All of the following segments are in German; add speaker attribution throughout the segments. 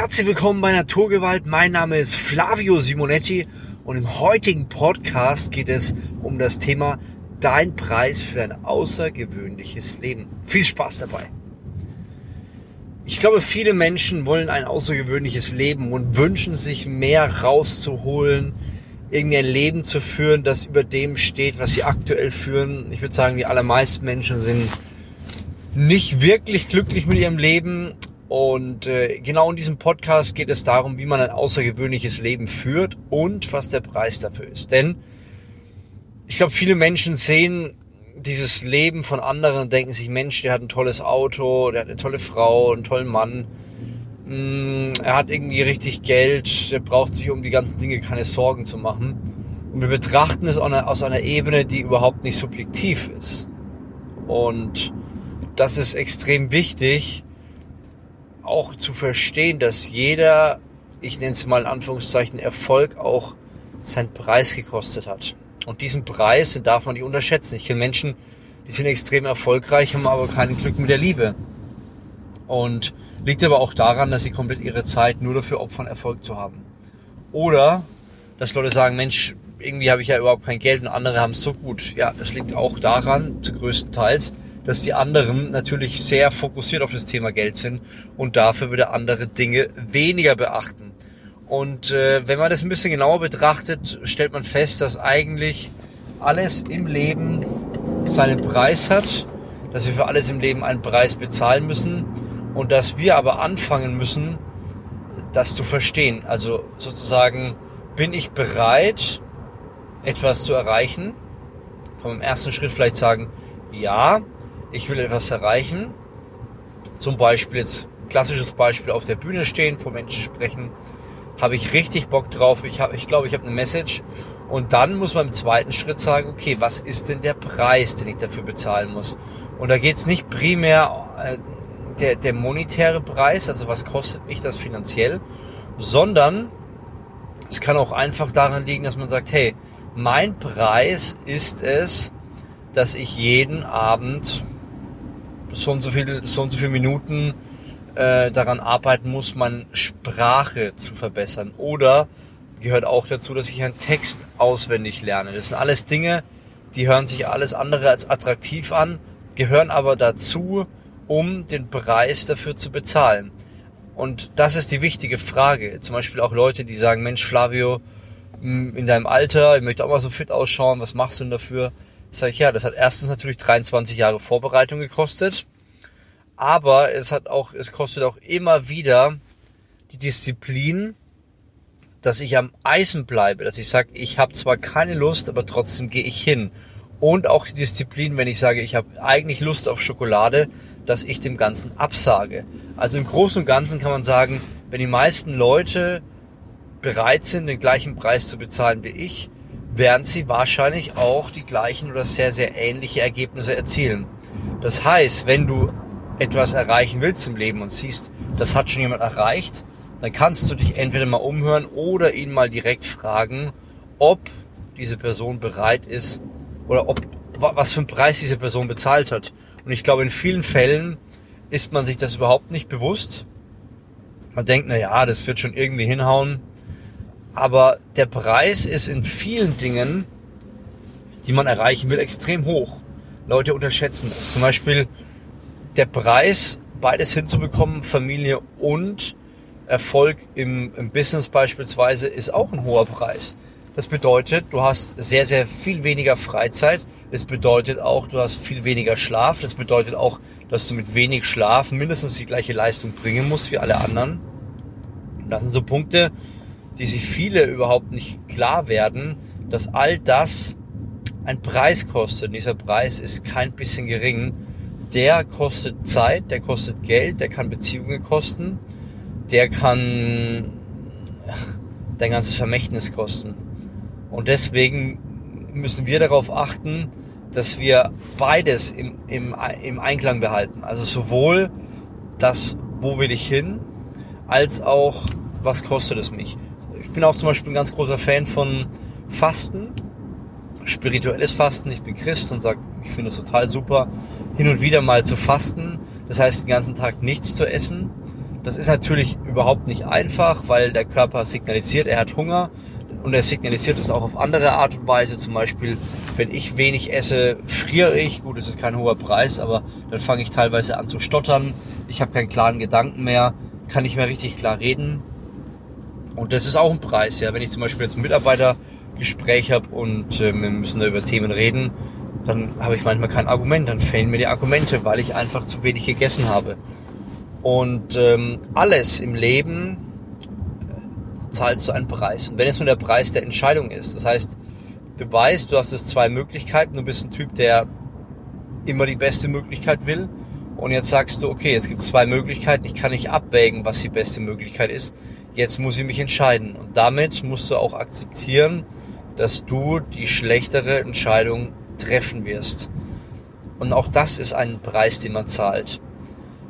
Speaker 1: Herzlich willkommen bei Naturgewalt. Mein Name ist Flavio Simonetti und im heutigen Podcast geht es um das Thema Dein Preis für ein außergewöhnliches Leben. Viel Spaß dabei. Ich glaube, viele Menschen wollen ein außergewöhnliches Leben und wünschen sich mehr rauszuholen, irgendwie ein Leben zu führen, das über dem steht, was sie aktuell führen. Ich würde sagen, die allermeisten Menschen sind nicht wirklich glücklich mit ihrem Leben und äh, genau in diesem Podcast geht es darum, wie man ein außergewöhnliches Leben führt und was der Preis dafür ist. Denn ich glaube, viele Menschen sehen dieses Leben von anderen und denken sich, Mensch, der hat ein tolles Auto, der hat eine tolle Frau, einen tollen Mann, mm, er hat irgendwie richtig Geld, der braucht sich um die ganzen Dinge keine Sorgen zu machen. Und wir betrachten es aus einer Ebene, die überhaupt nicht subjektiv ist. Und das ist extrem wichtig, auch zu verstehen, dass jeder, ich nenne es mal in Anführungszeichen, Erfolg auch seinen Preis gekostet hat. Und diesen Preis, den darf man nicht unterschätzen. Ich kenne Menschen, die sind extrem erfolgreich, haben aber kein Glück mit der Liebe. Und liegt aber auch daran, dass sie komplett ihre Zeit nur dafür opfern, Erfolg zu haben. Oder, dass Leute sagen, Mensch, irgendwie habe ich ja überhaupt kein Geld und andere haben es so gut. Ja, das liegt auch daran, zu größten Teils, dass die anderen natürlich sehr fokussiert auf das Thema Geld sind und dafür würde andere Dinge weniger beachten. Und äh, wenn man das ein bisschen genauer betrachtet, stellt man fest, dass eigentlich alles im Leben seinen Preis hat, dass wir für alles im Leben einen Preis bezahlen müssen und dass wir aber anfangen müssen, das zu verstehen. Also sozusagen, bin ich bereit, etwas zu erreichen? Kann man im ersten Schritt vielleicht sagen, ja, ich will etwas erreichen, zum Beispiel jetzt klassisches Beispiel auf der Bühne stehen, vor Menschen sprechen, habe ich richtig Bock drauf. Ich habe, ich glaube, ich habe eine Message. Und dann muss man im zweiten Schritt sagen, okay, was ist denn der Preis, den ich dafür bezahlen muss? Und da geht es nicht primär äh, der, der monetäre Preis, also was kostet mich das finanziell, sondern es kann auch einfach daran liegen, dass man sagt, hey, mein Preis ist es, dass ich jeden Abend so und so viel, so und so viele Minuten äh, daran arbeiten muss, meine Sprache zu verbessern. Oder gehört auch dazu, dass ich einen Text auswendig lerne. Das sind alles Dinge, die hören sich alles andere als attraktiv an, gehören aber dazu, um den Preis dafür zu bezahlen. Und das ist die wichtige Frage. Zum Beispiel auch Leute, die sagen, Mensch, Flavio, in deinem Alter, ich möchte auch mal so fit ausschauen, was machst du denn dafür? Sag ich, ja, das hat erstens natürlich 23 Jahre Vorbereitung gekostet, aber es hat auch, es kostet auch immer wieder die Disziplin, dass ich am Eisen bleibe, dass ich sage, ich habe zwar keine Lust, aber trotzdem gehe ich hin. Und auch die Disziplin, wenn ich sage, ich habe eigentlich Lust auf Schokolade, dass ich dem Ganzen absage. Also im Großen und Ganzen kann man sagen, wenn die meisten Leute bereit sind, den gleichen Preis zu bezahlen wie ich, werden sie wahrscheinlich auch die gleichen oder sehr, sehr ähnliche Ergebnisse erzielen. Das heißt, wenn du etwas erreichen willst im Leben und siehst, das hat schon jemand erreicht, dann kannst du dich entweder mal umhören oder ihn mal direkt fragen, ob diese Person bereit ist oder ob was für einen Preis diese Person bezahlt hat. Und ich glaube, in vielen Fällen ist man sich das überhaupt nicht bewusst. Man denkt, na ja, das wird schon irgendwie hinhauen. Aber der Preis ist in vielen Dingen, die man erreichen will, extrem hoch. Leute unterschätzen das. Zum Beispiel der Preis, beides hinzubekommen, Familie und Erfolg im, im Business beispielsweise, ist auch ein hoher Preis. Das bedeutet, du hast sehr, sehr viel weniger Freizeit. Das bedeutet auch, du hast viel weniger Schlaf. Das bedeutet auch, dass du mit wenig Schlaf mindestens die gleiche Leistung bringen musst wie alle anderen. Und das sind so Punkte, die sich viele überhaupt nicht klar werden, dass all das ein Preis kostet. Und dieser Preis ist kein bisschen gering. Der kostet Zeit, der kostet Geld, der kann Beziehungen kosten, der kann dein ganzes Vermächtnis kosten. Und deswegen müssen wir darauf achten, dass wir beides im, im, im Einklang behalten. Also sowohl das, wo will ich hin, als auch, was kostet es mich ich bin auch zum Beispiel ein ganz großer Fan von Fasten, spirituelles Fasten. Ich bin Christ und sage, ich finde es total super, hin und wieder mal zu fasten. Das heißt, den ganzen Tag nichts zu essen. Das ist natürlich überhaupt nicht einfach, weil der Körper signalisiert, er hat Hunger und er signalisiert es auch auf andere Art und Weise. Zum Beispiel, wenn ich wenig esse, friere ich. Gut, es ist kein hoher Preis, aber dann fange ich teilweise an zu stottern. Ich habe keinen klaren Gedanken mehr, kann nicht mehr richtig klar reden. Und das ist auch ein Preis, ja. Wenn ich zum Beispiel jetzt ein Mitarbeitergespräch habe und äh, wir müssen da über Themen reden, dann habe ich manchmal kein Argument, dann fehlen mir die Argumente, weil ich einfach zu wenig gegessen habe. Und ähm, alles im Leben äh, zahlst du einen Preis. Und wenn es nur der Preis der Entscheidung ist, das heißt, du weißt, du hast es zwei Möglichkeiten, du bist ein Typ, der immer die beste Möglichkeit will. Und jetzt sagst du, okay, es gibt zwei Möglichkeiten, ich kann nicht abwägen, was die beste Möglichkeit ist. Jetzt muss ich mich entscheiden. Und damit musst du auch akzeptieren, dass du die schlechtere Entscheidung treffen wirst. Und auch das ist ein Preis, den man zahlt.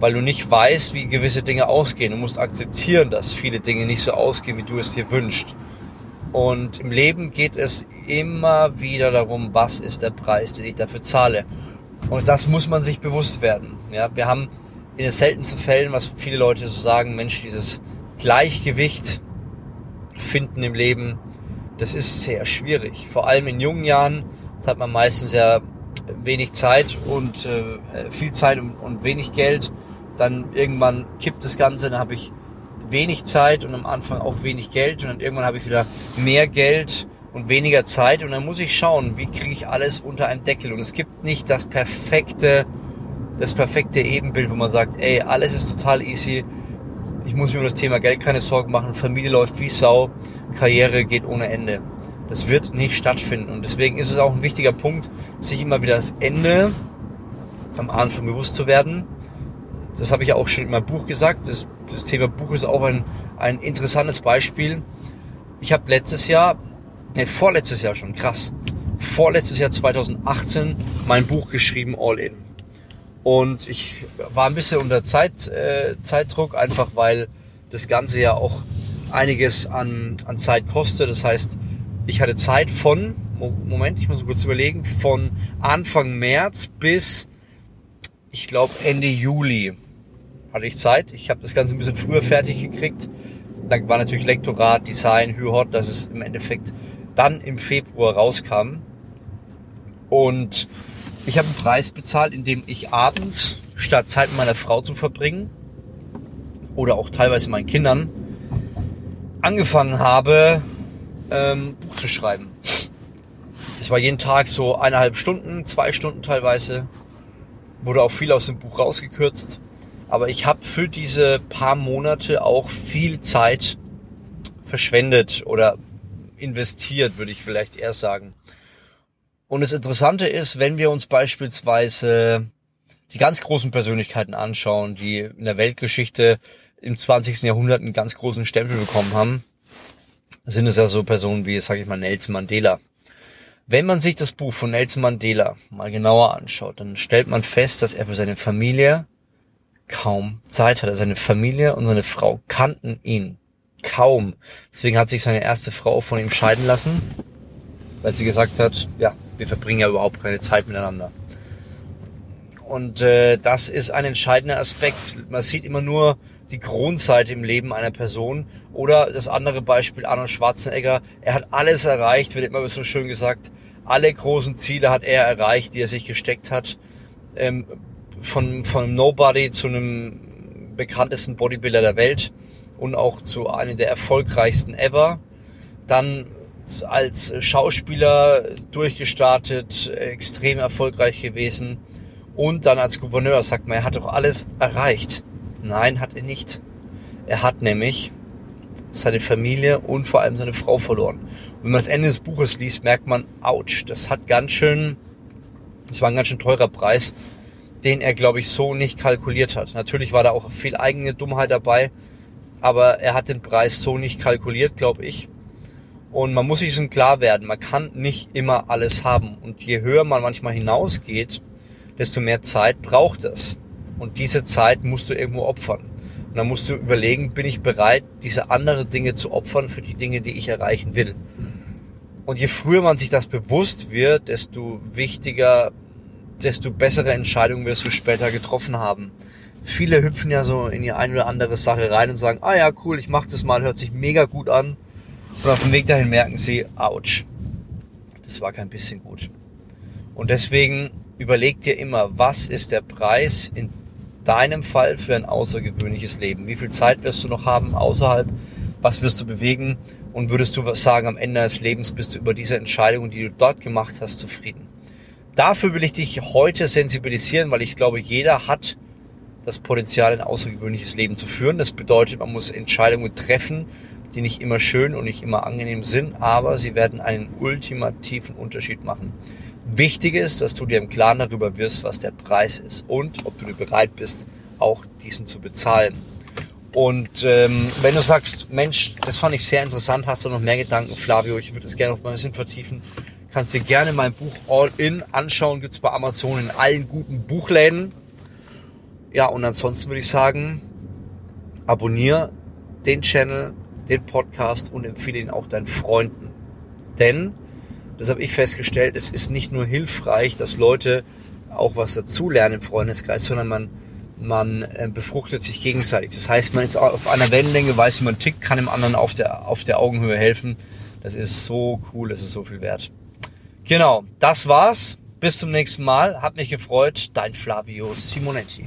Speaker 1: Weil du nicht weißt, wie gewisse Dinge ausgehen. Du musst akzeptieren, dass viele Dinge nicht so ausgehen, wie du es dir wünschst. Und im Leben geht es immer wieder darum, was ist der Preis, den ich dafür zahle. Und das muss man sich bewusst werden. Ja, wir haben in den seltensten Fällen, was viele Leute so sagen, Mensch, dieses Gleichgewicht finden im Leben, das ist sehr schwierig. Vor allem in jungen Jahren hat man meistens ja wenig Zeit und äh, viel Zeit und, und wenig Geld. Dann irgendwann kippt das Ganze, dann habe ich wenig Zeit und am Anfang auch wenig Geld und dann irgendwann habe ich wieder mehr Geld und weniger Zeit und dann muss ich schauen, wie kriege ich alles unter einem Deckel und es gibt nicht das perfekte das perfekte Ebenbild, wo man sagt, ey, alles ist total easy. Ich muss mir um das Thema Geld keine Sorgen machen, Familie läuft wie Sau, Karriere geht ohne Ende. Das wird nicht stattfinden. Und deswegen ist es auch ein wichtiger Punkt, sich immer wieder das Ende am Anfang bewusst zu werden. Das habe ich ja auch schon in meinem Buch gesagt. Das, das Thema Buch ist auch ein, ein interessantes Beispiel. Ich habe letztes Jahr, ne, vorletztes Jahr schon, krass, vorletztes Jahr 2018 mein Buch geschrieben, All In. Und ich war ein bisschen unter Zeit, äh, Zeitdruck, einfach weil das Ganze ja auch einiges an, an Zeit kostet. Das heißt, ich hatte Zeit von, Moment, ich muss kurz überlegen, von Anfang März bis, ich glaube, Ende Juli hatte ich Zeit. Ich habe das Ganze ein bisschen früher fertig gekriegt. Dann war natürlich Lektorat, Design, Hü-Hot, dass es im Endeffekt dann im Februar rauskam. Und ich habe einen Preis bezahlt, indem ich abends, statt Zeit mit meiner Frau zu verbringen, oder auch teilweise meinen Kindern, angefangen habe, ähm, Buch zu schreiben. Es war jeden Tag so eineinhalb Stunden, zwei Stunden teilweise. Wurde auch viel aus dem Buch rausgekürzt. Aber ich habe für diese paar Monate auch viel Zeit verschwendet oder investiert, würde ich vielleicht eher sagen. Und das Interessante ist, wenn wir uns beispielsweise die ganz großen Persönlichkeiten anschauen, die in der Weltgeschichte im 20. Jahrhundert einen ganz großen Stempel bekommen haben, sind es ja so Personen wie, sage ich mal, Nelson Mandela. Wenn man sich das Buch von Nelson Mandela mal genauer anschaut, dann stellt man fest, dass er für seine Familie kaum Zeit hatte. Seine Familie und seine Frau kannten ihn kaum. Deswegen hat sich seine erste Frau von ihm scheiden lassen, weil sie gesagt hat, ja, wir verbringen ja überhaupt keine Zeit miteinander. Und äh, das ist ein entscheidender Aspekt. Man sieht immer nur die Kronzeit im Leben einer Person. Oder das andere Beispiel, Arnold Schwarzenegger. Er hat alles erreicht, wird immer so schön gesagt. Alle großen Ziele hat er erreicht, die er sich gesteckt hat. Ähm, von, von Nobody zu einem bekanntesten Bodybuilder der Welt und auch zu einem der erfolgreichsten ever. Dann als Schauspieler durchgestartet, extrem erfolgreich gewesen und dann als Gouverneur sagt man, er hat doch alles erreicht. Nein, hat er nicht. Er hat nämlich seine Familie und vor allem seine Frau verloren. Und wenn man das Ende des Buches liest, merkt man, ouch, das hat ganz schön, das war ein ganz schön teurer Preis, den er, glaube ich, so nicht kalkuliert hat. Natürlich war da auch viel eigene Dummheit dabei, aber er hat den Preis so nicht kalkuliert, glaube ich. Und man muss sich so klar werden, man kann nicht immer alles haben. Und je höher man manchmal hinausgeht, desto mehr Zeit braucht es. Und diese Zeit musst du irgendwo opfern. Und dann musst du überlegen, bin ich bereit, diese andere Dinge zu opfern für die Dinge, die ich erreichen will. Und je früher man sich das bewusst wird, desto wichtiger, desto bessere Entscheidungen wirst du später getroffen haben. Viele hüpfen ja so in die eine oder andere Sache rein und sagen, ah ja, cool, ich mach das mal, hört sich mega gut an. Und auf dem Weg dahin merken sie, ouch, das war kein bisschen gut. Und deswegen überleg dir immer, was ist der Preis in deinem Fall für ein außergewöhnliches Leben? Wie viel Zeit wirst du noch haben außerhalb? Was wirst du bewegen? Und würdest du sagen, am Ende des Lebens bist du über diese Entscheidung, die du dort gemacht hast, zufrieden? Dafür will ich dich heute sensibilisieren, weil ich glaube, jeder hat das Potenzial, ein außergewöhnliches Leben zu führen. Das bedeutet, man muss Entscheidungen treffen, die nicht immer schön und nicht immer angenehm sind, aber sie werden einen ultimativen Unterschied machen. Wichtig ist, dass du dir im Klaren darüber wirst, was der Preis ist und ob du bereit bist, auch diesen zu bezahlen. Und ähm, wenn du sagst, Mensch, das fand ich sehr interessant, hast du noch mehr Gedanken, Flavio, ich würde es gerne noch mal ein bisschen vertiefen, kannst dir gerne mein Buch All In anschauen, gibt's bei Amazon in allen guten Buchläden. Ja, und ansonsten würde ich sagen, abonniere den Channel, den Podcast und empfehle ihn auch deinen Freunden. Denn, das habe ich festgestellt, es ist nicht nur hilfreich, dass Leute auch was dazulernen im Freundeskreis, sondern man, man äh, befruchtet sich gegenseitig. Das heißt, man ist auf einer Wellenlänge, weiß, wie man tickt, kann dem anderen auf der, auf der Augenhöhe helfen. Das ist so cool, das ist so viel wert. Genau, das war's. Bis zum nächsten Mal. Hat mich gefreut. Dein Flavio Simonetti.